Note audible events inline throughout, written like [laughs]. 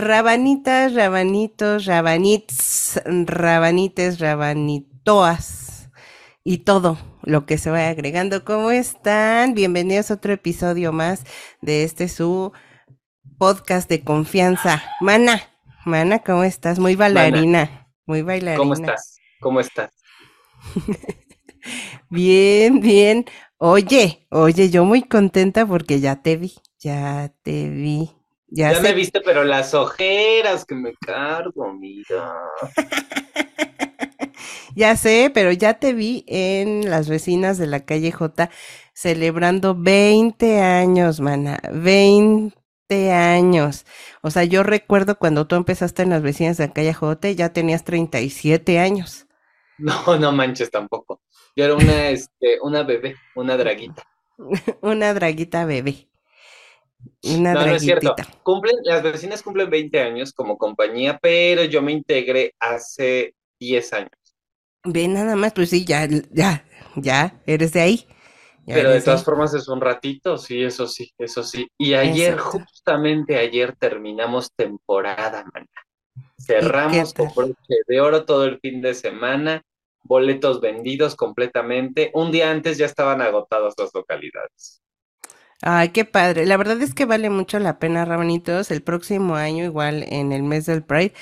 Rabanitas, rabanitos, rabanits, rabanites, rabanitoas y todo lo que se vaya agregando. ¿Cómo están? Bienvenidos a otro episodio más de este su podcast de confianza. Mana, Mana, ¿cómo estás? Muy bailarina, muy bailarina. ¿Cómo estás? ¿Cómo estás? [laughs] bien, bien. Oye, oye, yo muy contenta porque ya te vi, ya te vi. Ya, me viste, pero las ojeras que me cargo, mira. [laughs] ya sé, pero ya te vi en las vecinas de la calle J celebrando 20 años, mana. 20 años. O sea, yo recuerdo cuando tú empezaste en las vecinas de la calle J, ya tenías 37 años. [laughs] No, no manches tampoco. Yo era una, este, una bebé, una draguita. [laughs] una draguita bebé. Una no, no es cierto. Cumplen, las vecinas cumplen 20 años como compañía, pero yo me integré hace 10 años. Ve nada más, pues sí, ya, ya, ya, eres de ahí. pero de todas formas es un ratito, sí, eso sí, eso sí. Y ayer, justamente ayer terminamos temporada, mana. Cerramos con broche de oro todo el fin de semana, boletos vendidos completamente. Un día antes ya estaban agotadas las localidades. Ay, qué padre. La verdad es que vale mucho la pena, Rabanitos. El próximo año, igual en el mes del Pride,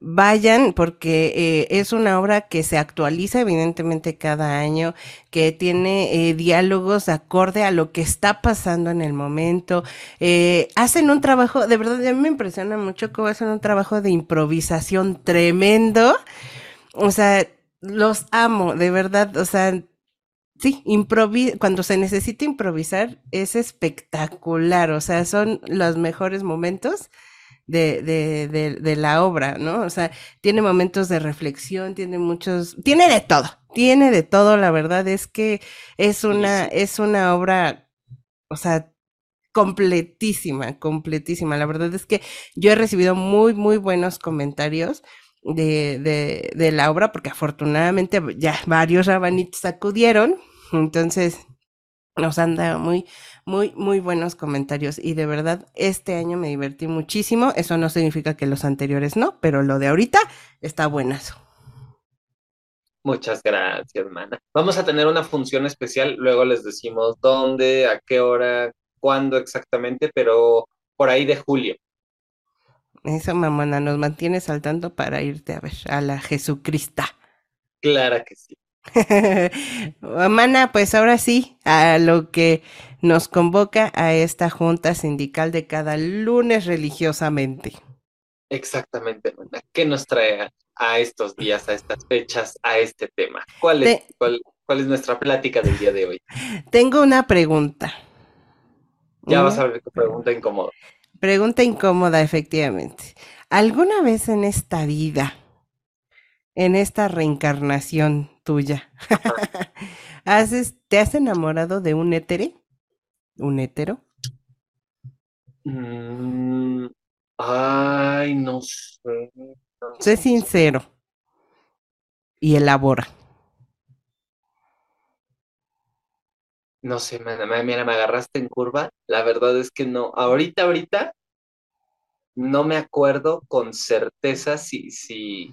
vayan porque eh, es una obra que se actualiza evidentemente cada año, que tiene eh, diálogos acorde a lo que está pasando en el momento. Eh, hacen un trabajo, de verdad, a mí me impresiona mucho cómo hacen un trabajo de improvisación tremendo. O sea, los amo, de verdad. O sea, Sí, cuando se necesita improvisar es espectacular, o sea, son los mejores momentos de, de, de, la obra, ¿no? O sea, tiene momentos de reflexión, tiene muchos, tiene de todo, tiene de todo, la verdad es que es una, es una obra, o sea, completísima, completísima. La verdad es que yo he recibido muy, muy buenos comentarios de, de, de la obra, porque afortunadamente ya varios rabanitos acudieron, entonces nos han dado muy, muy, muy buenos comentarios y de verdad este año me divertí muchísimo. Eso no significa que los anteriores no, pero lo de ahorita está buenazo. Muchas gracias, hermana. Vamos a tener una función especial, luego les decimos dónde, a qué hora, cuándo exactamente, pero por ahí de julio. Eso, mamona, nos mantiene saltando para irte a ver a la Jesucrista. Clara que sí. [laughs] Mana, pues ahora sí, a lo que nos convoca a esta junta sindical de cada lunes religiosamente. Exactamente, Mana. ¿Qué nos trae a, estos días, a estas fechas, a este tema? ¿Cuál es, cuál, es nuestra plática del día de hoy? Tengo una pregunta. Ya vas a ver tu pregunta incómoda. Pregunta incómoda, efectivamente. ¿Alguna vez en esta vida, en esta reencarnación, tuya. [laughs] ¿Te has enamorado de un étere? ¿Un hétero? Mm, ay, no sé. sé sincero. Y elabora. No sé, mira, me agarraste en curva. La verdad es que no. Ahorita, ahorita, no me acuerdo con certeza si, si,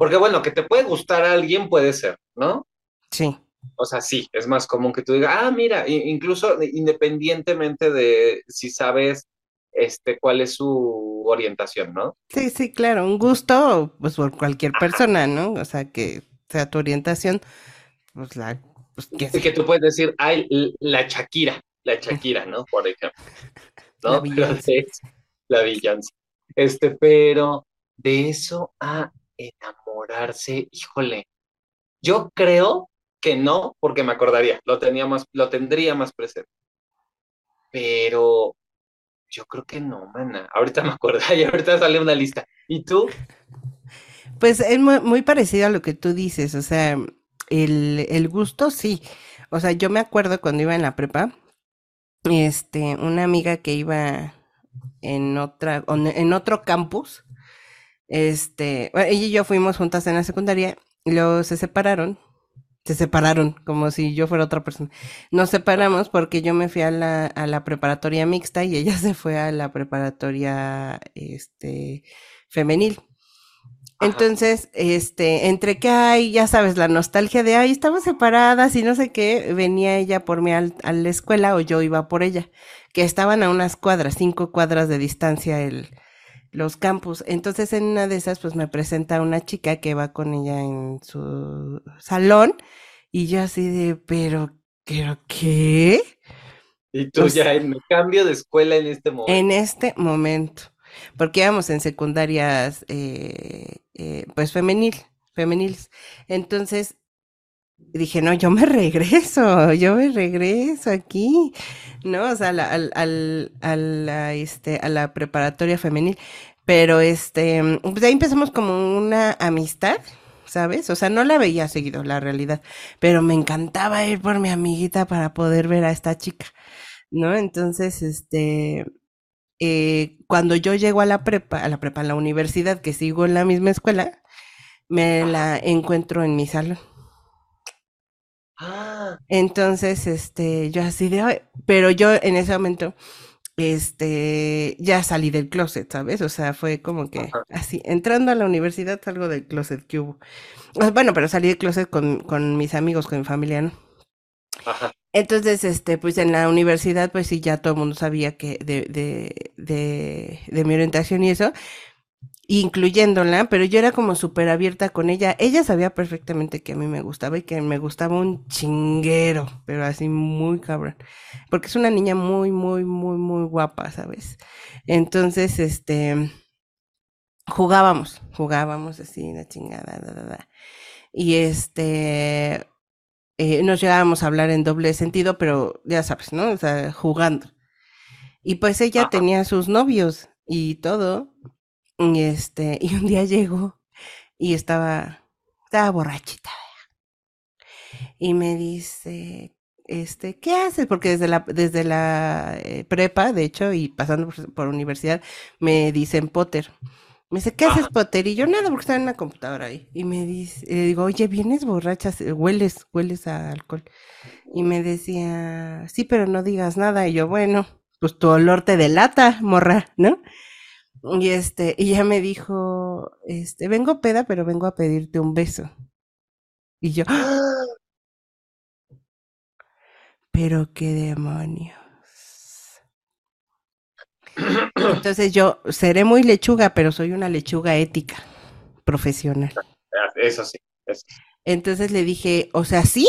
porque bueno, que te puede gustar a alguien puede ser, ¿no? Sí. O sea, sí, es más común que tú digas, ah, mira, incluso independientemente de si sabes este, cuál es su orientación, ¿no? Sí, sí, claro, un gusto, pues por cualquier persona, ¿no? O sea, que sea tu orientación, pues la... Pues, que, que tú puedes decir, ay, la Shakira, la Shakira, ¿no? Por ejemplo. [laughs] ¿No? La [laughs] Beyoncé. La Beyoncé. Este, pero de eso a enamorarse, híjole, yo creo que no, porque me acordaría, lo, tenía más, lo tendría más presente. Pero yo creo que no, mana. Ahorita [laughs] me acuerdo y ahorita sale una lista. ¿Y tú? [laughs] Pues es muy, parecido a lo que tú dices, o sea, el, el gusto sí. O sea, yo me acuerdo cuando iba en la prepa, este, una amiga que iba en otra, en otro campus, este, ella y yo fuimos juntas en la secundaria, y luego se separaron se separaron, como si yo fuera otra persona. Nos separamos porque yo me fui a la, a la preparatoria mixta y ella [laughs] se fue a la preparatoria este, femenil. Entonces, este, entre que hay, ya sabes, la nostalgia de, ay, estamos separadas y no sé qué, venía ella por mí al, a la escuela o yo iba por ella, que estaban a unas cuadras, cinco cuadras de distancia el, los campus. Entonces, en una de esas, pues me presenta una chica que va con ella en su salón y yo así de, pero, pero, ¿qué? Y tú ya en cambio de escuela en este momento. En este momento porque íbamos en secundarias, eh, eh, pues femenil, femeniles. Entonces dije, no, yo me [laughs] regreso, yo me regreso aquí, ¿no? O sea, al, al, a, la, este, a la preparatoria femenil. Pero este, pues ahí empezamos como una amistad, ¿sabes? O sea, no la veía seguido, la realidad, pero me encantaba ir por mi amiguita para poder ver a esta chica, ¿no? Entonces, este, eh, cuando yo llego a la prepa, a la prepa, a la universidad, que sigo en la misma escuela, me la encuentro en mi salón. Ah. Entonces, este, yo así de, pero yo en ese momento, este, ya salí del closet, ¿sabes? O sea, fue como que así, entrando a la universidad salgo del closet que hubo. Bueno, pero salí del closet con, con mis amigos, con mi familia, ¿no? Ajá. Entonces, este, pues en la universidad, pues sí, ya todo el mundo sabía que de, de, de, de mi orientación y eso, incluyéndola, pero yo era como súper abierta con ella. Ella sabía perfectamente que a mí me gustaba y que me gustaba un chinguero, pero así muy cabrón. Porque es una niña muy, muy, muy, muy guapa, ¿sabes? Entonces, este, jugábamos, jugábamos así, la chingada, da, da, da. Y este, eh, nos llegábamos a hablar en doble sentido, pero ya sabes, ¿no? O sea, jugando. Y pues ella tenía sus novios y todo. Y este, y un día llegó y estaba, estaba borrachita. Y me dice, este, ¿qué haces? Porque desde la, desde la eh, prepa, de hecho, y pasando por, por, universidad, me dicen Potter. Me dice, ¿qué haces, Potter? Y yo nada, porque estaba en la computadora ahí. Y me dice, le digo, oye, vienes borracha, hueles, hueles a alcohol. Y me decía, sí, pero no digas nada. Y yo, bueno, pues tu olor te delata, morra, ¿no? Y este, y ya me dijo, este, vengo peda, pero vengo a pedirte un beso. Y yo, ¡Ah! [gasps] pero qué demonios. [clears throat] Entonces yo seré muy lechuga, pero soy una lechuga ética, profesional. Eso sí. Entonces le dije, o sea, sí,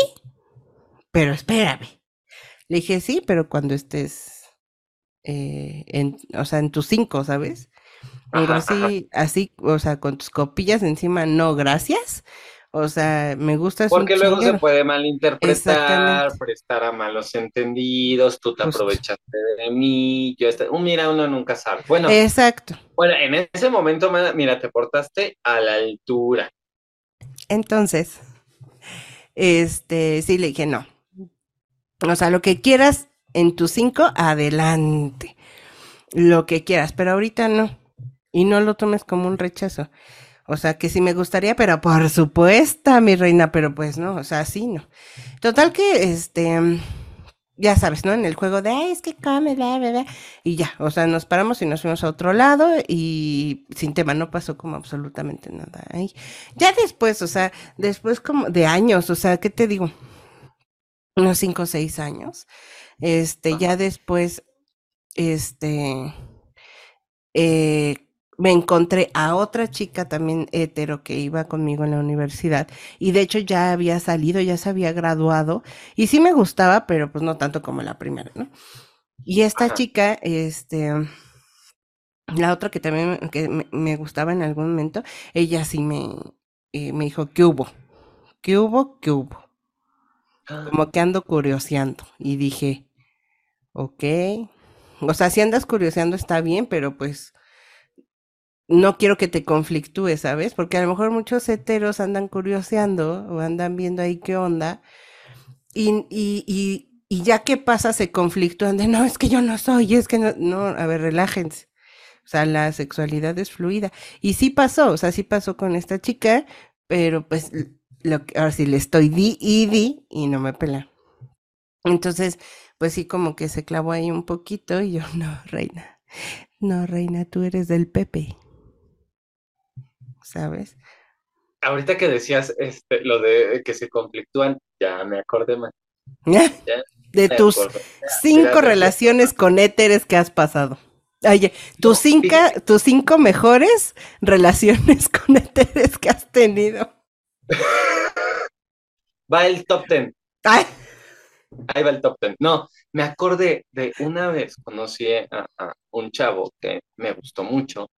pero espérame. Le dije, sí, pero cuando estés, eh, en, o sea, en tus cinco, ¿sabes? Algo así, así, o sea, con tus copillas encima, no, gracias. O sea, me gusta. Porque luego se puede malinterpretar, prestar a malos entendidos, tú te aprovechaste de mí, yo este, mira, uno nunca sabe. Bueno, exacto. Bueno, en ese momento, mira, te portaste a la altura. Entonces, este, sí le dije no. O sea, lo que quieras en tus cinco, adelante. Lo que quieras, pero ahorita no. Y no lo tomes como un rechazo. O sea, que sí me gustaría, pero por supuesto, mi reina, pero pues no, o sea, sí, no. Total que, este, ya sabes, ¿no? En el juego de, ay, es que come, bla, bla, bla. Y ya, o sea, nos paramos y nos fuimos a otro lado y sin tema, no pasó como absolutamente nada ahí. Ya después, o sea, después como de años, o sea, ¿qué te digo? Unos cinco o seis años. Este, ya después, este, eh, me encontré a otra chica también hetero que iba conmigo en la universidad y de hecho ya había salido, ya se había graduado y sí me gustaba, pero pues no tanto como la primera, ¿no? Y esta chica, este, la otra que también que me, gustaba en algún momento, ella sí me, eh, me dijo, ¿qué hubo? ¿Qué hubo? ¿Qué hubo? Ah. Como que ando curioseando y dije, ok, o sea, si andas curioseando está bien, pero pues no quiero que te conflictúes, ¿sabes? Porque a lo mejor muchos heteros andan curioseando o andan viendo ahí qué onda y, y, y, y ya que pasa se conflictúan de, no, es que yo no soy, es que no, no, a ver, relájense. O sea, la sexualidad es fluida. Y sí pasó, o sea, sí pasó con esta chica, pero pues lo que, ahora sí le estoy di y di y no me pela. Entonces, pues sí, como que se clavó ahí un poquito y yo, no, reina, no, reina, tú eres del Pepe. ¿Sabes? Ahorita que decías este, lo de que se conflictúan, ya me acordé más. [laughs] de tus cinco relaciones con éteres que has pasado. Oye, tus, cinco, tus cinco mejores relaciones [laughs] con éteres que has tenido. Va el top ten. Ahí va el top ten. No, me acordé de una vez conocí a, un chavo que me gustó mucho,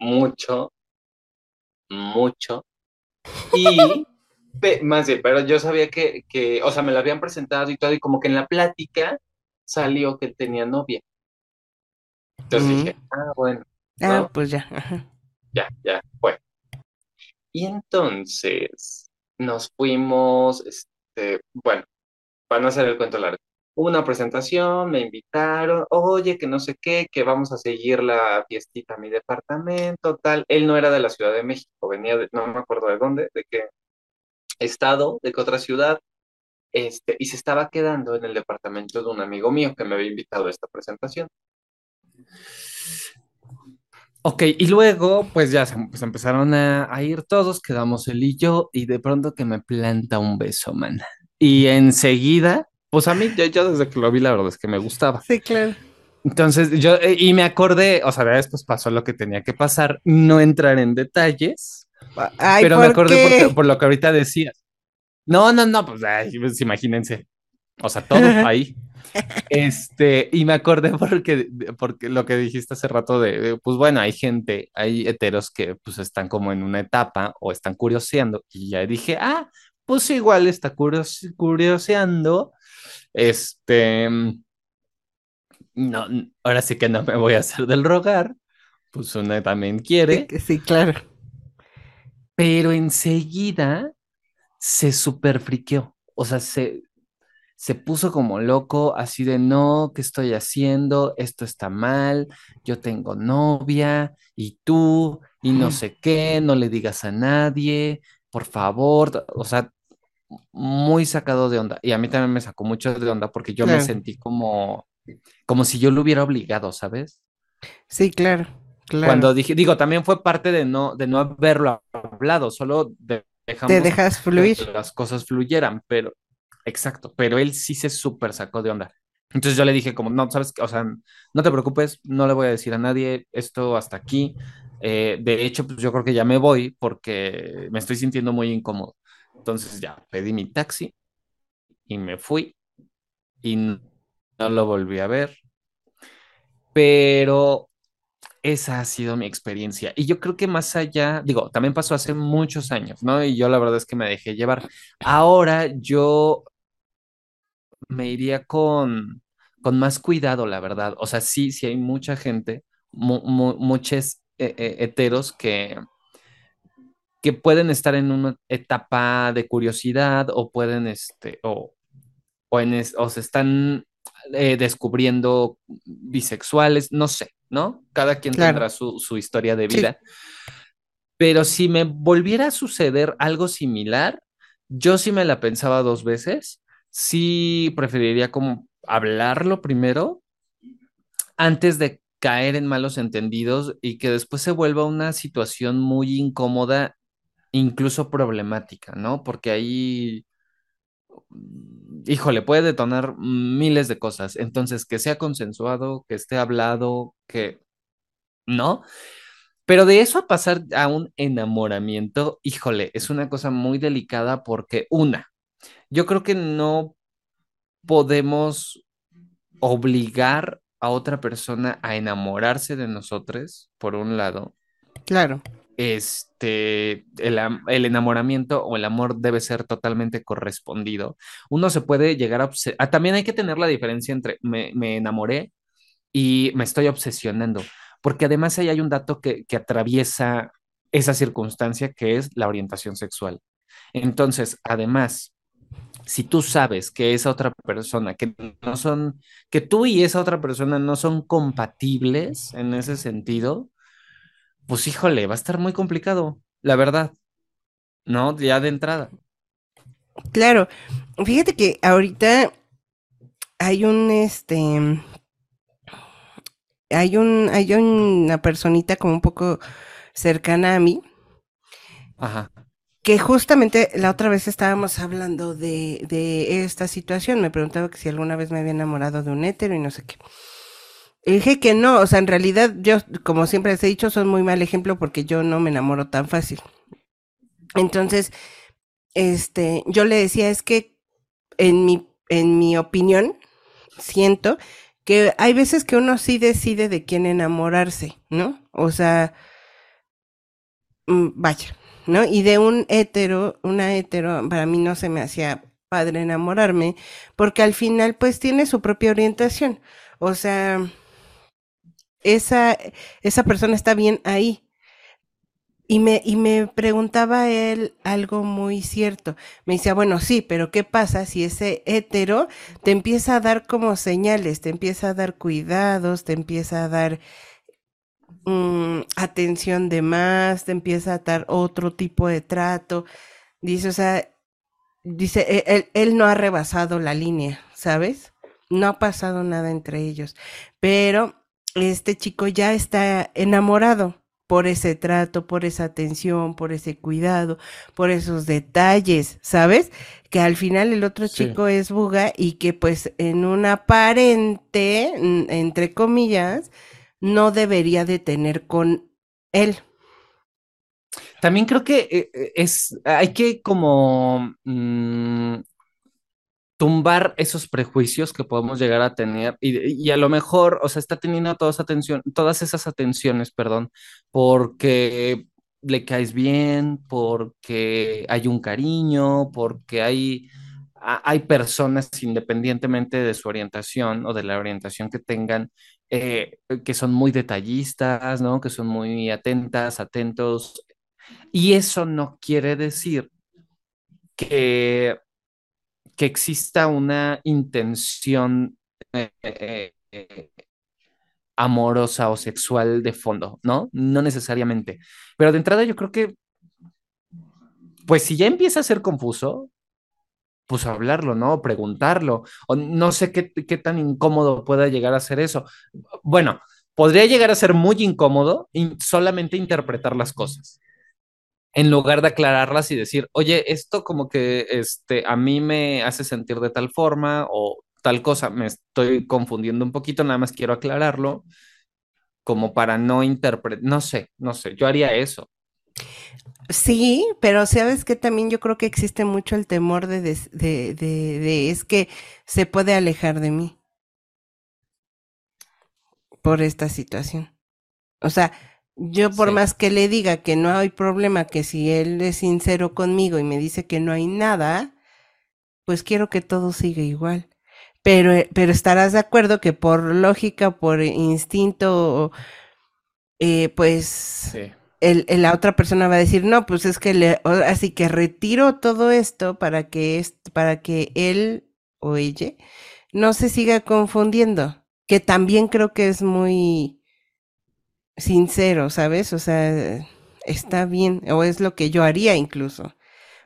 mucho, mucho. [laughs] Y más bien, pero yo sabía que, que, o sea, me lo habían presentado y todo, y como que en la plática salió que tenía novia. Entonces dije, ah, bueno. Ah, pues ya. Ya, ya, fue. Y entonces nos fuimos, este, bueno, van a hacer el cuento largo. Una presentación, me invitaron, oye, que no sé qué, que vamos a seguir la fiestita a mi departamento, tal. Él no era de la Ciudad de México, venía de, no me acuerdo de dónde, de qué estado, de qué otra ciudad, este, y se estaba quedando en el departamento de un amigo mío que me había invitado a esta presentación. Ok, y luego, pues ya se pues empezaron a, a, ir todos, quedamos él y yo, y de pronto que me planta un beso, man. Y enseguida, pues a mí, yo, desde que lo vi, la verdad es que me gustaba. Sí, claro. Entonces yo, eh, y me acordé, o sea, después pasó lo que tenía que pasar, no entrar en detalles, pero me acordé por lo que ahorita decías. No, no, no, pues, pues imagínense, o sea, todo [laughs] ahí. Este, y me acordé porque, porque lo que dijiste hace rato de, pues bueno, hay gente, hay heteros que pues están como en una etapa o están curioseando y ya dije, ah, pues igual está curioseando, este, no, ahora sí que no me voy a hacer del rogar, pues una también quiere. Sí, claro. Pero enseguida se super friqueó, o sea, se, se puso como loco, así de no, ¿qué estoy haciendo? Esto está mal, yo tengo novia y tú y no sé qué, no le digas a nadie, por favor, o sea, muy sacado de onda. Y a mí también me sacó mucho de onda porque yo me sentí como, como si yo lo hubiera obligado, ¿sabes? Sí, claro, claro. Cuando dije, digo, también fue parte de no, de no haberlo hablado, solo dejamos Te dejas fluir. que las cosas fluyeran, pero Exacto, pero él sí se súper sacó de onda. Entonces yo le dije como, no, sabes, o sea, no te preocupes, no le voy a decir a nadie esto hasta aquí. Eh, de hecho, pues yo creo que ya me voy porque me estoy sintiendo muy incómodo. Entonces ya pedí mi taxi y me fui y no, lo volví a ver. Pero esa ha sido mi experiencia. Y yo creo que más allá, digo, también pasó hace muchos años, ¿no? Y yo la verdad es que me dejé llevar. Ahora yo me iría con, con más cuidado, la verdad. O sea, sí, sí hay mucha gente, muchos eh, eh, heteros que, que pueden estar en una etapa de curiosidad o pueden, este, o, o, en o se están eh, descubriendo bisexuales, no sé, ¿no? Cada quien tendrá su, historia de vida. Pero si me volviera a suceder algo similar, yo sí me la pensaba dos veces sí preferiría como hablarlo primero antes de caer en malos entendidos y que después se vuelva una situación muy incómoda, incluso problemática, ¿no? Porque ahí, híjole, puede detonar miles de cosas. Entonces, que sea consensuado, que esté hablado, que, ¿no? Pero de eso a pasar a un enamoramiento, híjole, es una cosa muy delicada porque una, yo creo que no podemos obligar a otra persona a enamorarse de nosotros, por un lado. Claro. Este, el, enamoramiento o el amor debe ser totalmente correspondido. Uno se puede llegar a... Ah, también hay que tener la diferencia entre me, enamoré y me estoy obsesionando, porque además ahí hay un dato que, que atraviesa esa circunstancia que es la orientación sexual. Entonces, además, si tú sabes que esa otra persona, que no son, que tú y esa otra persona no son compatibles en ese sentido, pues híjole, va a estar muy complicado, la verdad. ¿no? Ya de entrada. Claro, fíjate que ahorita hay un, este, hay un, hay una personita como un poco cercana a mí. Ajá. Que justamente la otra vez estábamos hablando de, de esta situación. Me preguntaba que si alguna vez me había enamorado de un hétero y no sé qué. Y dije que no, o sea, en realidad yo, como siempre les he dicho, soy muy mal ejemplo porque yo no me enamoro tan fácil. Entonces, este, yo le decía, es que en mi, en mi opinión, siento que hay veces que uno sí decide de quién enamorarse, ¿no? O sea, mm, vaya, ¿no? Y de un hétero, una hétero, para mí no se me hacía padre enamorarme, porque al final pues tiene su propia orientación. O sea, esa, esa persona está bien ahí, y me, y me preguntaba él algo muy cierto. Me decía, bueno, sí, pero ¿qué pasa si ese hétero te empieza a dar como señales, te empieza a dar cuidados, te empieza a dar mm, atención de más, te empieza a dar otro tipo de trato? Dice, o sea, dice, e, él, él no ha rebasado la línea, ¿sabes? No ha pasado nada entre ellos, pero este chico ya está enamorado por ese trato, por esa atención, por ese cuidado, por esos detalles, ¿sabes? Que al final el otro chico es Buga y que pues en un aparente, entre comillas, no debería de tener con él. También creo que eh, eh, es, hay que como mm, tumbar esos prejuicios que podemos llegar a tener y, a lo mejor, o sea, está teniendo toda esa atención, todas esas atenciones, perdón, porque le caes bien, porque hay un cariño, porque hay, hay personas independientemente de su orientación o de la orientación que tengan, eh, que son muy detallistas, ¿no? Que son muy atentas, atentos. Y eso no quiere decir que que exista una intención eh, eh, eh, amorosa o sexual de fondo, ¿no? No necesariamente. Pero de entrada yo creo que, pues si ya empieza a ser confuso, pues hablarlo, ¿no? Preguntarlo. O no sé qué, qué tan incómodo pueda llegar a ser eso. Bueno, podría llegar a ser muy incómodo solamente interpretar las cosas en lugar de aclararlas y decir, oye, esto como que este, a mí me hace sentir de tal forma o tal cosa, me estoy confundiendo un poquito, nada más quiero aclararlo, como para no interpretar, no sé, no sé, yo haría eso. Sí, pero sabes que también yo creo que existe mucho el temor de, de, de, de, es que se puede alejar de mí por esta situación. O sea, yo por más que le diga que no hay problema, que si él es sincero conmigo y me dice que no hay nada, pues quiero que todo siga igual. Pero, eh, pero estarás de acuerdo que por lógica, por instinto, eh, pues el, la otra persona va a decir, no, pues es que le, así que retiro todo esto para que, para que él o ella no se siga confundiendo, que también creo que es muy sincero, ¿sabes? O sea, está bien, o es lo que yo haría incluso,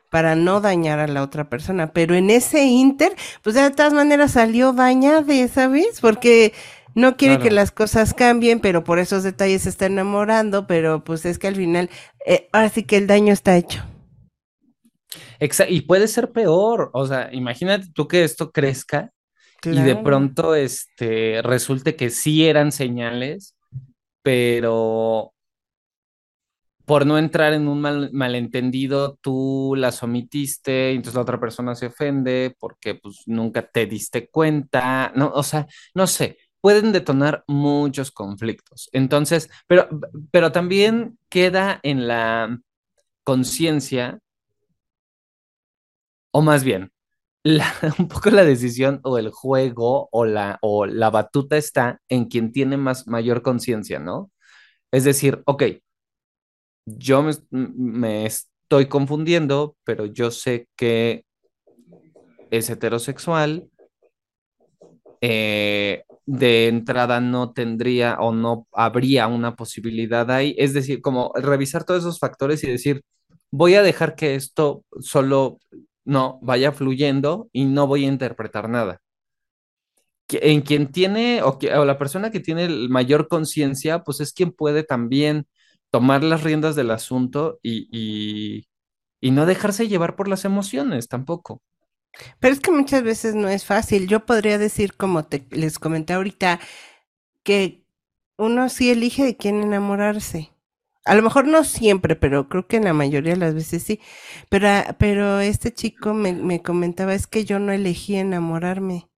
para no dañar a la otra persona. Pero en ese inter, pues de todas maneras salió dañada, ¿sabes? Porque no quiere que las cosas cambien, pero por esos detalles se está enamorando, pero pues es que al final, eh, ahora sí que el daño está hecho. Exacto, y puede ser peor, o sea, imagínate tú que esto crezca y de pronto este resulte que sí eran señales pero por no entrar en un malentendido, tú las omitiste, y entonces la otra persona se ofende porque pues nunca te diste cuenta, no, o sea, no sé, pueden detonar muchos conflictos. Entonces, pero, pero también queda en la conciencia, o más bien, [laughs] un poco la decisión o el juego o la, o la batuta está en quien tiene más, mayor conciencia, ¿no? Es decir, ok, yo me, estoy confundiendo, pero yo sé que es heterosexual, eh, de entrada no tendría o no habría una posibilidad ahí. Es decir, como revisar todos esos factores y decir, voy a dejar que esto solo no vaya fluyendo y no voy a interpretar nada. En quien tiene, o, la persona que tiene mayor conciencia, pues es quien puede también tomar las riendas del asunto y, y no dejarse llevar por las emociones tampoco. Pero es que muchas veces no es fácil. Yo podría decir, como te, les comenté ahorita, que uno sí elige de quién enamorarse. A lo mejor no siempre, pero creo que en la mayoría de las veces sí. Pero, pero este chico me, me comentaba, es que yo no elegí enamorarme.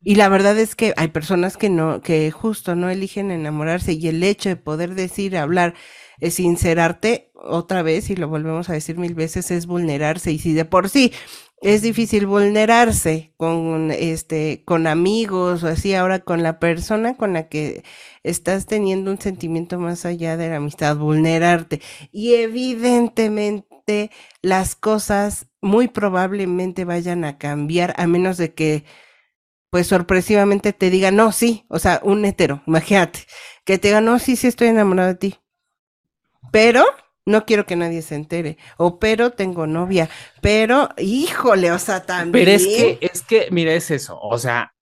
Y la verdad es que hay personas que no, que justo no eligen enamorarse y el hecho de poder decir, hablar, es sincerarte otra vez y lo volvemos a decir mil veces es vulnerarse y si de por sí es difícil vulnerarse con este con amigos o así. Ahora con la persona con la que estás teniendo un sentimiento más allá de la amistad vulnerarte. Y evidentemente las cosas muy probablemente vayan a cambiar a menos de que pues sorpresivamente te diga no sí o sea un hetero imagínate que te diga no sí sí estoy enamorado de ti pero no quiero que nadie se entere. O pero tengo novia. Pero, híjole, o sea, también. Pero es que, es que, mira, es eso. O sea,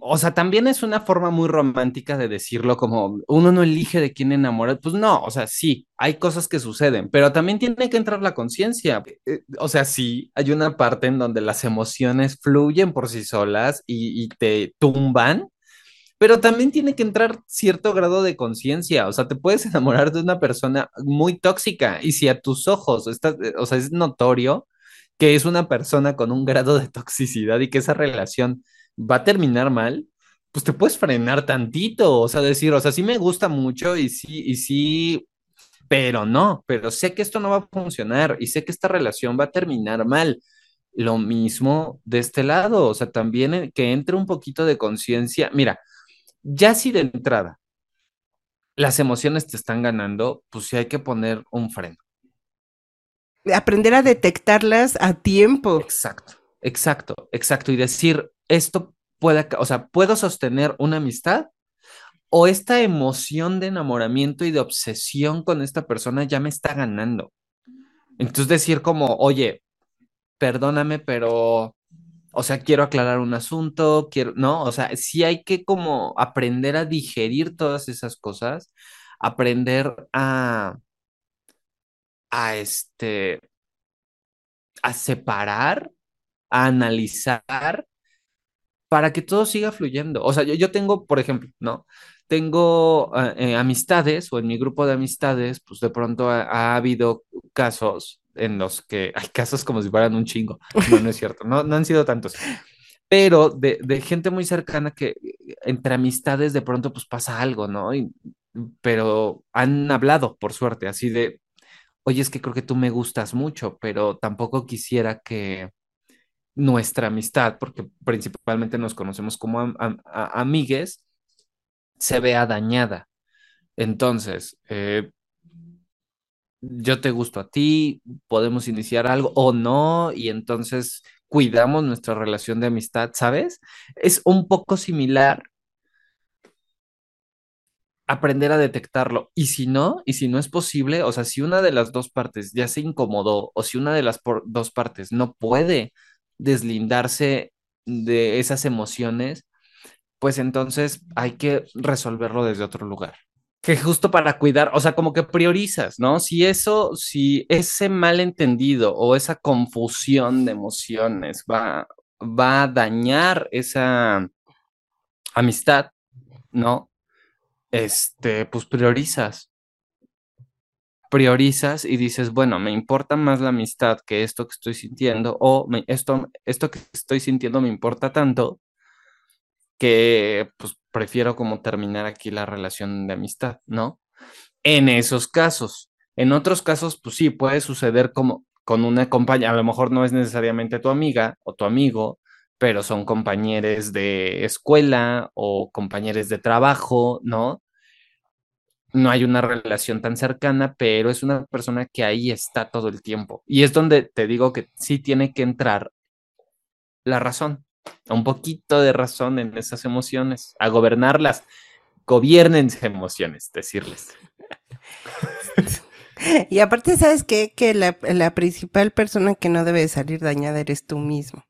o sea, también es una forma muy romántica de decirlo como uno no elige de quién enamorar. Pues no, o sea, sí, hay cosas que suceden, pero también tiene que entrar la conciencia. Eh, o sea, sí, hay una parte en donde las emociones fluyen por sí solas y, y te tumban pero también tiene que entrar cierto grado de conciencia, o sea, te puedes [laughs] enamorar de una persona muy tóxica y si a tus ojos, está, eh, o sea, es notorio que es una persona con un grado de toxicidad y que esa relación va a terminar mal, pues te puedes frenar tantito, o sea, decir, o sea, sí me gusta mucho y sí, y sí, pero no, pero sé que esto no va a funcionar y sé que esta relación va a terminar mal. Lo mismo de este lado, o sea, también eh, que entre un poquito de conciencia. Mira, ya si de entrada las emociones te están ganando, pues sí hay que poner un freno. Aprender a detectarlas a tiempo. Exacto, exacto, exacto. Y decir, esto puede, o sea, puedo sostener una amistad o esta emoción de enamoramiento y de obsesión con esta persona ya me está ganando. Entonces decir como, oye, perdóname, pero o sea, quiero aclarar un asunto, quiero, ¿no? O sea, sí hay que como aprender a digerir todas esas cosas, aprender a, a este, a separar, a analizar para que todo siga fluyendo. O sea, yo, tengo, por ejemplo, ¿no? Tengo eh, eh, amistades o en mi grupo de amistades, pues de pronto ha habido casos en los que [laughs] hay casos como si fueran un chingo. No, no es cierto, no, no han sido tantos. Pero de, de, gente muy cercana que entre amistades de pronto pues pasa algo, ¿no? Y, pero han hablado, por suerte, así de, oye, es que creo que tú me gustas mucho, pero tampoco quisiera que nuestra amistad, porque principalmente nos conocemos como amigues, se vea dañada. Entonces, eh, yo te gusto a ti, podemos iniciar algo o no, y entonces cuidamos nuestra relación de amistad, ¿sabes? Es un poco similar aprender a detectarlo. Y si no, y si no es posible, o sea, si una de las dos partes ya se incomodó o si una de las dos partes no puede deslindarse de esas emociones, pues entonces hay que resolverlo desde otro lugar que justo para cuidar, o sea, como que priorizas, ¿no? Si eso, si ese malentendido o esa confusión de emociones va, va a dañar esa amistad, ¿no? Este, pues priorizas. Priorizas y dices, bueno, me importa más la amistad que esto que estoy sintiendo, o esto, esto que estoy sintiendo me importa tanto que pues prefiero como terminar aquí la relación de amistad, ¿no? En esos casos. En otros casos, pues sí, puede suceder como con una compañera, a lo mejor no es necesariamente tu amiga o tu amigo, pero son compañeros de escuela o compañeros de trabajo, ¿no? No hay una relación tan cercana, pero es una persona que ahí está todo el tiempo. Y es donde te digo que sí tiene que entrar la razón un poquito de razón en esas emociones, a gobernarlas. Gobiernen emociones, decirles. [laughs] Y aparte, ¿sabes qué? Que la, la principal persona que no debe salir dañada eres tú mismo.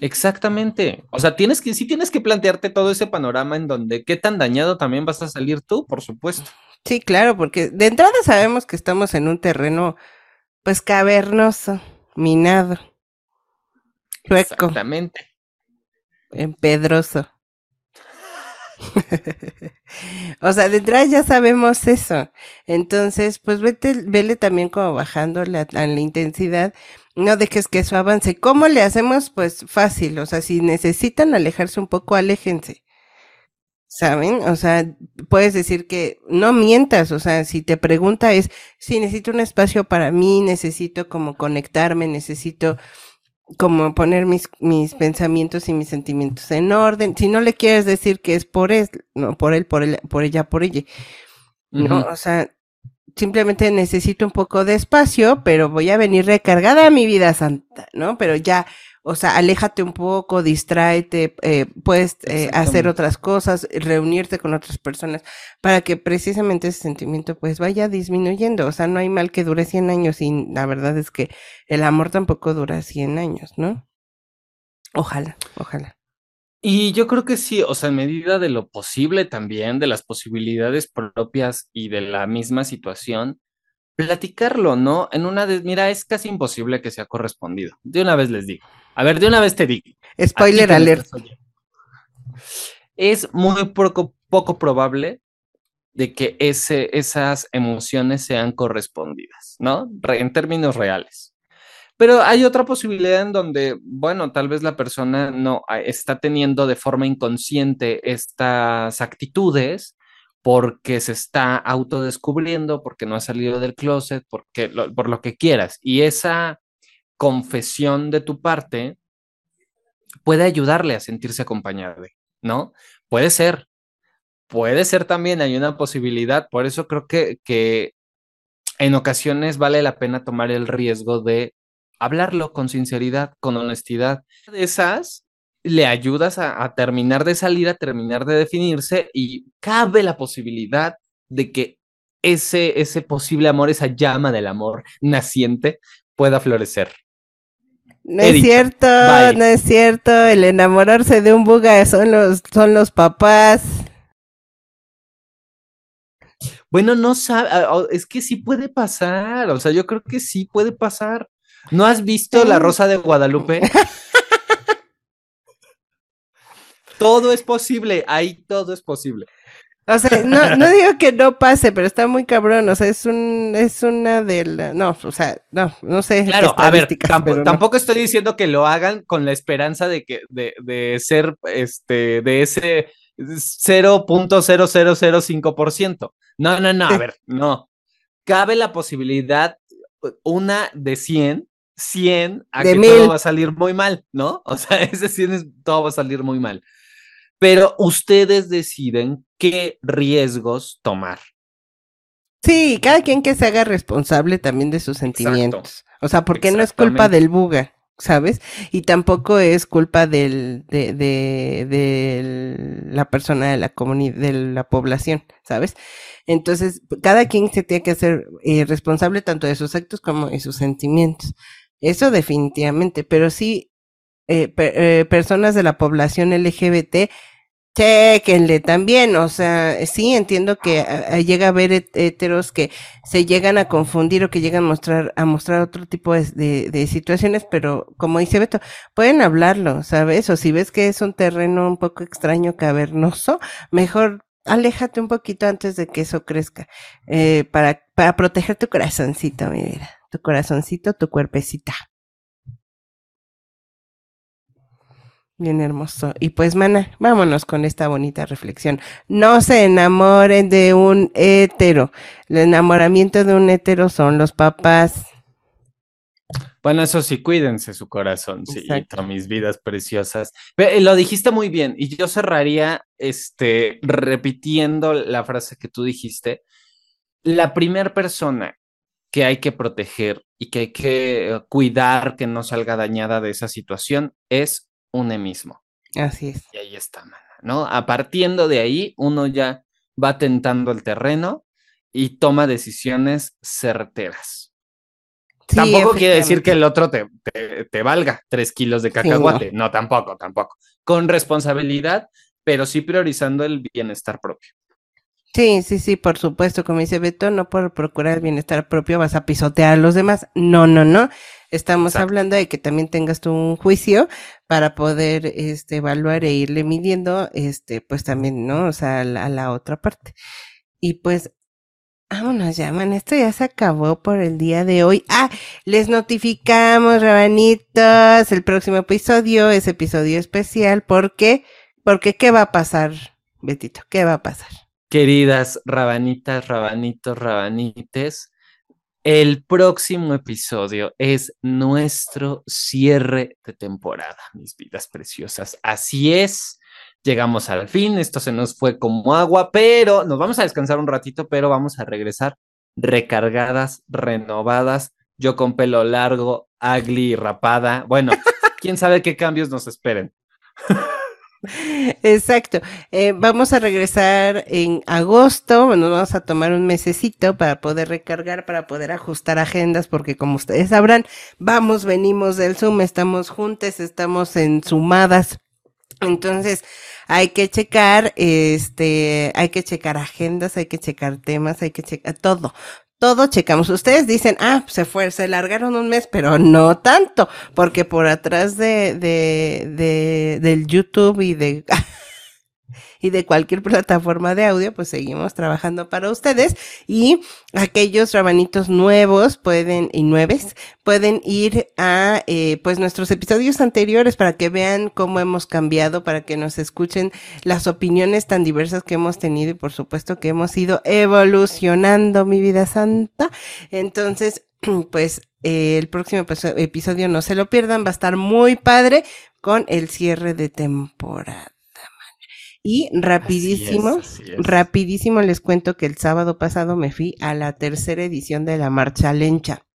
Exactamente. O sea, tienes que, sí tienes que plantearte todo ese panorama en donde qué tan dañado también vas a salir tú, por supuesto. Sí, claro, porque de entrada sabemos que estamos en un terreno, pues, cavernoso, minado. Exactamente. Empedroso. [laughs] o sea, de entrada ya sabemos eso. Entonces, pues vete, vele también como bajando la, la intensidad. No dejes que eso avance. ¿Cómo le hacemos? Pues fácil. O sea, si necesitan alejarse un poco, aléjense. ¿Saben? O sea, puedes decir que no mientas, o sea, si te pregunta es, si necesito un espacio para mí, necesito como conectarme, necesito como poner mis, mis pensamientos y mis sentimientos en orden. Si no le quieres decir que es por él, no, por él, por él, por ella, por ella. No, o sea, simplemente necesito un poco de espacio, pero voy a venir recargada a mi vida santa, ¿no? Pero ya, o sea, aléjate un poco, distráete, eh, puedes eh, hacer otras cosas, reunirte con otras personas para que precisamente ese sentimiento pues vaya disminuyendo. O sea, no hay mal que dure 100 años y la verdad es que el amor tampoco dura 100 años, ¿no? Ojalá, ojalá. Y yo creo que sí, o sea, en medida de lo posible también, de las posibilidades propias y de la misma situación, platicarlo, ¿no? En una de, mira, es casi imposible que sea correspondido. De una vez les digo. A ver, de una vez te digo. Spoiler alert. Es muy poco, poco probable de que ese, esas emociones sean correspondidas, ¿no? en términos reales. Pero hay otra posibilidad en donde, bueno, tal vez la persona no ah, está teniendo de forma inconsciente estas actitudes porque se está autodescubriendo, porque no ha salido del closet, porque por lo que quieras. Y esa confesión de tu parte puede ayudarle a sentirse acompañado, ¿no? Puede ser, puede ser también, hay una posibilidad, por eso creo que, que en ocasiones vale la pena tomar el riesgo de hablarlo con sinceridad, con honestidad. De esas, le ayudas a, terminar de salir, a terminar de definirse y cabe la posibilidad de que ese, ese posible amor, esa llama del amor naciente pueda florecer. No es cierto, no es cierto. El enamorarse de un buga son los, son los papás. Bueno, no sabe, es que sí puede pasar, o sea, yo creo que sí puede pasar. ¿No has visto La Rosa de Guadalupe? [laughs] todo es posible, ahí todo es posible. O sea, no, no digo que no pase, pero está muy cabrón. O sea, es un, es una de las, no, o sea, no, no sé. Claro, a ver, tampoco, estoy diciendo que lo hagan con la esperanza de que, de, de ser, este, de ese 0.0005%. No, no, no, a ver, no. Cabe la posibilidad, una de 100, 100 a que todo va a salir muy mal, ¿no? O sea, [laughs] ese 100 es, todo va a salir muy mal pero ustedes deciden qué riesgos tomar. Sí, cada quien que se haga responsable también de sus sentimientos. O sea, porque no es culpa del buga, ¿sabes? Y tampoco es culpa del, de, de, la persona de la comunidad, de la población, ¿sabes? Entonces, cada quien se tiene que hacer eh, responsable tanto de sus actos como de sus sentimientos. Eso definitivamente, pero sí, eh, eh, personas de la población LGBT Chequenle también, o sea, sí entiendo que ah, ah, llega a haber heteros que se llegan a confundir o que llegan a mostrar, a mostrar otro tipo de, de, situaciones, pero como dice Beto, pueden hablarlo, ¿sabes? O si ves que es un terreno un poco extraño, cavernoso, mejor aléjate un poquito antes de que eso crezca, eh, para, para proteger tu corazoncito, mi vida, tu corazoncito, tu cuerpecita. Bien hermoso. Y pues, mana, vámonos con esta bonita reflexión. No se enamoren de un hétero. El enamoramiento de un hétero son los papás. Bueno, eso sí, cuídense su corazón, sí, mis vidas preciosas. Eh, lo dijiste muy bien, y yo cerraría este, repitiendo la frase que tú dijiste. La primera persona que hay que proteger y que hay que cuidar que no salga dañada de esa situación es une mismo. Así es. Y ahí está, ¿no? A partiendo de ahí, uno ya va tentando el terreno y toma decisiones certeras. tampoco quiere decir que el otro te, te, valga tres kilos de cacahuate. no. tampoco, tampoco. Con responsabilidad, pero sí priorizando el bienestar propio. Sí, sí, sí, por supuesto, como dice Beto, no por procurar el bienestar propio vas a pisotear a los demás. No, no, no. Estamos hablando de que también tengas tú un juicio para poder este, evaluar e irle midiendo, este, pues también, ¿no? O sea, a la, otra parte. Y pues, vámonos ya, man, esto ya se acabó por el día de hoy. Ah, les notificamos, rabanitos, el próximo episodio es episodio especial. ¿Por qué? Porque, ¿qué va a pasar, Betito? ¿Qué va a pasar? Queridas rabanitas, rabanitos, rabanites, el próximo episodio es nuestro cierre de temporada, mis vidas preciosas. Así es, llegamos al fin, esto se nos fue como agua, pero nos vamos a descansar un ratito, pero vamos a regresar recargadas, renovadas, yo con pelo largo, ugly y rapada. Bueno, [laughs] quién sabe qué cambios nos esperen. [laughs] Exacto. Eh, vamos a regresar en agosto, nos vamos a tomar un mesecito para poder recargar, para poder ajustar agendas, porque como ustedes sabrán, vamos, venimos del Zoom, estamos juntos, estamos en sumadas. Entonces, hay que checar, este, hay que checar agendas, hay que checar temas, hay que checar todo, todo checamos. Ustedes dicen, ah, se fue, se largaron un mes, pero no tanto, porque por atrás de, de, de del YouTube y de [laughs] y de cualquier [laughs] plataforma de audio, pues seguimos trabajando para ustedes. Y aquellos rabanitos nuevos pueden, y nueves, pueden ir a, eh, pues nuestros episodios anteriores para que vean cómo hemos cambiado, para que nos escuchen las opiniones tan diversas que hemos tenido y por supuesto que hemos ido evolucionando, mi vida santa. Entonces, [clears throat] pues eh, el próximo episodio no se lo pierdan, va a estar muy padre con el cierre de temporada. Y rapidísimo, rapidísimo les cuento que el sábado pasado me fui a la tercera edición de la Marcha Lencha.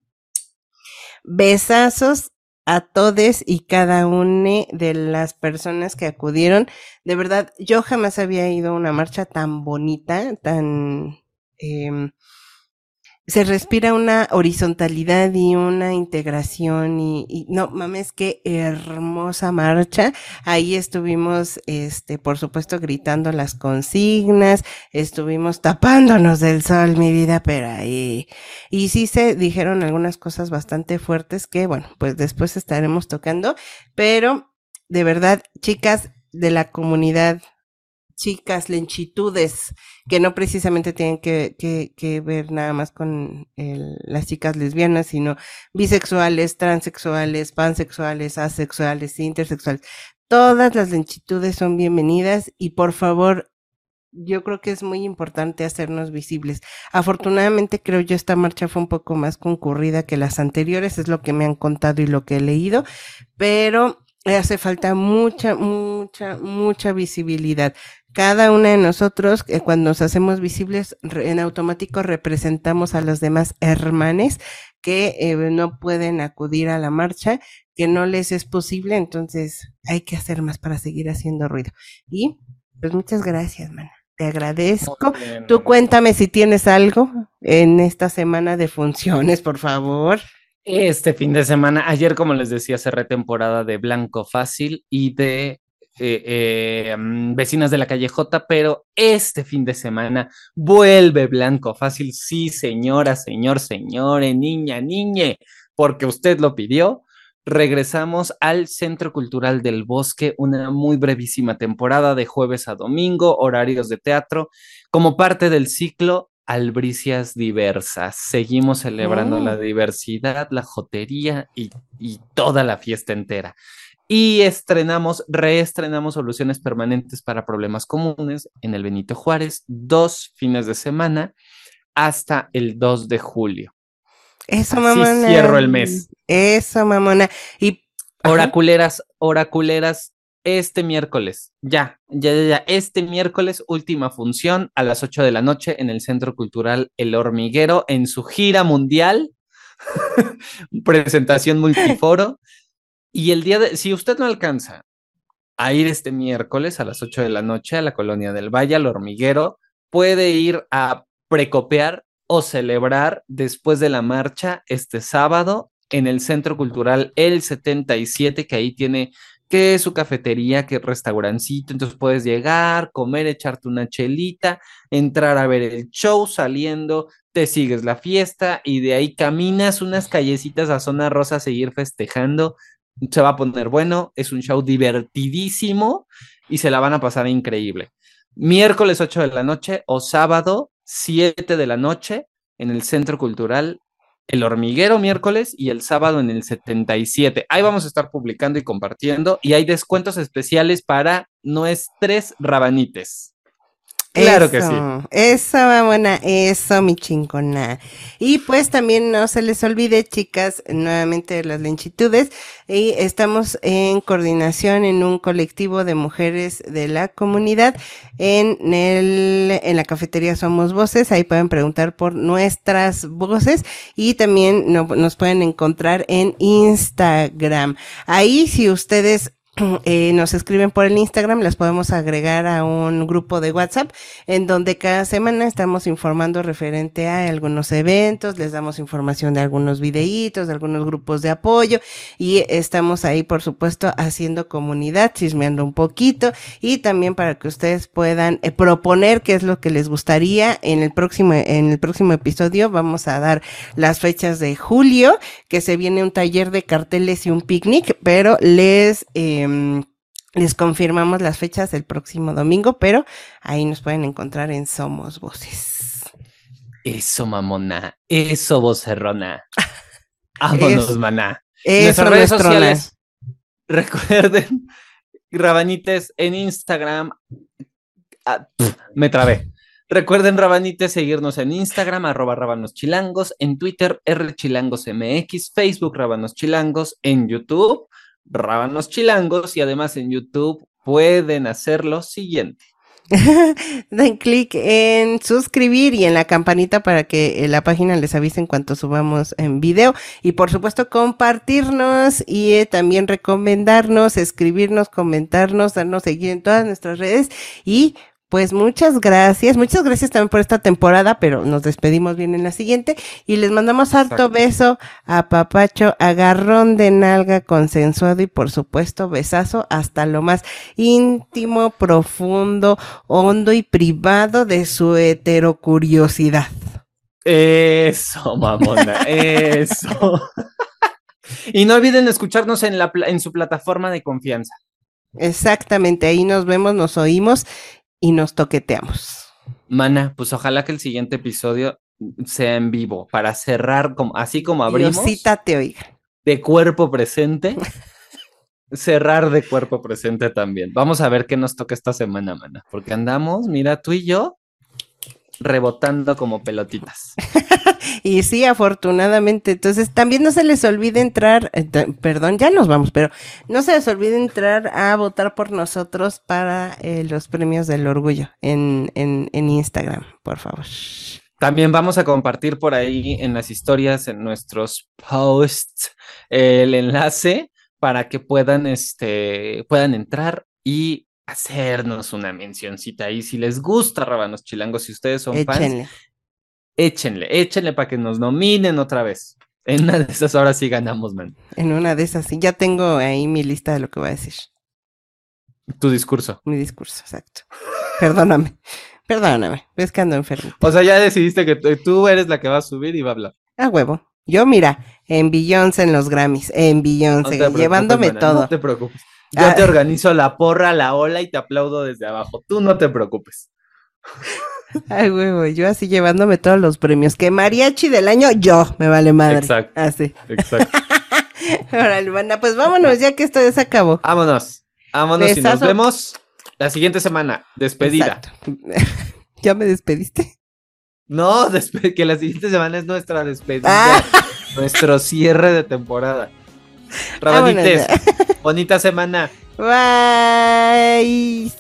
Besazos a todos y cada una de las personas que acudieron. De verdad, yo jamás había ido a una marcha tan bonita, tan eh, se respira una horizontalidad y una integración y, no mames qué hermosa marcha. Ahí estuvimos este por supuesto gritando las consignas estuvimos tapándonos del sol mi vida pero ahí. Y sí se dijeron algunas cosas bastante fuertes que bueno pues después estaremos tocando pero de verdad chicas de la comunidad chicas lenchitudes que no precisamente tienen que, que, ver nada más con las chicas lesbianas, sino bisexuales, transexuales, pansexuales, asexuales, intersexuales. Todas las lenchitudes son bienvenidas y por favor, yo creo que es muy importante hacernos visibles. Afortunadamente creo yo esta marcha fue un poco más concurrida que las anteriores, es lo que me han contado y lo que he leído, pero hace falta mucha, mucha, mucha visibilidad cada una de nosotros, eh, cuando nos hacemos visibles, en automático representamos a los demás hermanes que eh, no pueden acudir a la marcha, que no les es posible, entonces hay que hacer más para seguir haciendo ruido. Y pues muchas gracias, mana. Te agradezco. Tú cuéntame si tienes algo en esta semana de funciones, por favor. Este fin de semana, ayer, como les decía, cerré temporada de Blanco Fácil y de eh, mm, vecinas de la calle J, pero este fin de semana vuelve Blanco Fácil. Sí, señora, señor, señore, niña, niñe, porque usted lo pidió. Regresamos al Centro Cultural del Bosque, una muy brevísima temporada de jueves a domingo, horarios de teatro, como parte del ciclo Albricias Diversas. Seguimos celebrando la oh. diversidad, la jotería y, y toda la fiesta entera y estrenamos, reestrenamos soluciones permanentes para problemas comunes en el Benito Juárez, dos fines de semana hasta el 2 de julio. Eso, mamona. Cierro el mes. Eso, mamona. Y oraculeras, oraculeras, este miércoles, ya, ya, ya, ya, este miércoles, última función a las 8 de la noche en el Centro Cultural El Hormiguero en su gira mundial. [laughs] Presentación multiforo. Y el día de, si usted no alcanza a ir este miércoles a las 8 de la noche a la colonia del Valle, al hormiguero, puede ir a precopiar o celebrar después de la marcha este sábado en el Centro Cultural El 77, que ahí tiene que su cafetería, que restaurancito, entonces puedes llegar, comer, echarte una chelita, entrar a ver el show saliendo, te sigues la fiesta y de ahí caminas unas callecitas a Zona Rosa a seguir festejando. Se va a poner bueno, es un show divertidísimo y se la van a pasar increíble. Miércoles 8 de la noche o sábado 7 de la noche en el Centro Cultural el hormiguero miércoles y el sábado en el 77. Ahí vamos a estar publicando y compartiendo y hay descuentos especiales para nuestros rabanites. Claro que sí. Eso, buena, eso, mi chingona. Y pues también no se les olvide, chicas, nuevamente las lenchitudes. Y estamos en coordinación en un colectivo de mujeres de la comunidad. En el, en la cafetería Somos Voces. Ahí pueden preguntar por nuestras voces. Y también nos pueden encontrar en Instagram. Ahí, si ustedes [clears throat] eh, nos escriben por el Instagram, las podemos agregar a un grupo de WhatsApp en donde cada semana estamos informando referente a algunos eventos, les damos información de algunos videitos, de algunos grupos de apoyo y estamos ahí, por supuesto, haciendo comunidad, chismeando un poquito y también para que ustedes puedan eh, proponer qué es lo que les gustaría en el próximo, en el próximo episodio. Vamos a dar las fechas de julio, que se viene un taller de carteles y un picnic, pero les, eh, Em, les confirmamos las fechas del próximo domingo, pero ahí nos pueden encontrar en Somos Voces. Eso, mamona. Eso, vocerrona. [laughs] Vámonos, maná. Nuestras redes sociales. Recuerden, [laughs] Rabanites en Instagram. Ah, me trabé. Recuerden, Rabanites, seguirnos en Instagram, arroba Rabanos Chilangos, en Twitter, RChilangosMX, Facebook, Rabanos Chilangos, en YouTube, Rábanos Chilangos y además en YouTube pueden hacer lo siguiente. [laughs] Den clic en suscribir y en la campanita para que eh, la página les avise en cuanto subamos en video. Y por supuesto compartirnos y eh, también recomendarnos, escribirnos, comentarnos, darnos seguir en todas nuestras redes y pues muchas gracias, muchas gracias también por esta temporada, pero nos despedimos bien en la siguiente y les mandamos harto beso a Papacho, agarrón de nalga consensuado y por supuesto besazo hasta lo más íntimo, profundo, hondo y privado de su heterocuriosidad. Eso, mamona, eso. y no olviden escucharnos en, la, en su plataforma de confianza. Exactamente, ahí nos vemos, nos oímos y nos toqueteamos. Mana, pues ojalá que el siguiente episodio sea en vivo para cerrar como así como abrimos. Diosita te oiga. De cuerpo presente. [laughs] cerrar de cuerpo presente también. Vamos a ver qué nos toca esta semana, mana, porque andamos, mira, tú y yo rebotando como pelotitas. [laughs] y sí, afortunadamente. Entonces, también no se les olvide entrar, eh, perdón, ya nos vamos, pero no se les olvide entrar a votar por nosotros para eh, los premios del orgullo en, en, en Instagram, por favor. También vamos a compartir por ahí en las historias, en nuestros posts, el enlace para que puedan, este, puedan entrar y hacernos una mencioncita ahí. Si les gusta Rabanos Chilangos, si ustedes son fans, échenle, échenle para que nos nominen otra vez. En una de esas horas sí ganamos, man. En una de esas sí. Ya tengo ahí mi lista de lo que voy a decir. Tu discurso. Mi discurso, exacto. Perdóname. Perdóname. Ves que ando enfermo. O sea, ya decidiste que tú eres la que va a subir y va a hablar. A huevo. Yo, mira, en Beyoncé en los Grammys, en Beyoncé, llevándome todo. No te preocupes. Yo te ah. organizo la porra, la ola y te aplaudo desde abajo. Tú no te preocupes. Ay, güey, yo así llevándome todos los premios. Que mariachi del año, yo, me vale madre. Exacto. Así. Exacto. [laughs] Órale, pues vámonos, ya que esto ya se acabó. Vámonos. Vámonos y nos vemos la siguiente semana. Despedida. [laughs] ¿Ya me despediste? No, que la siguiente semana es nuestra despedida. Ah. Nuestro cierre de temporada. Rabanites, bonita semana. Bye.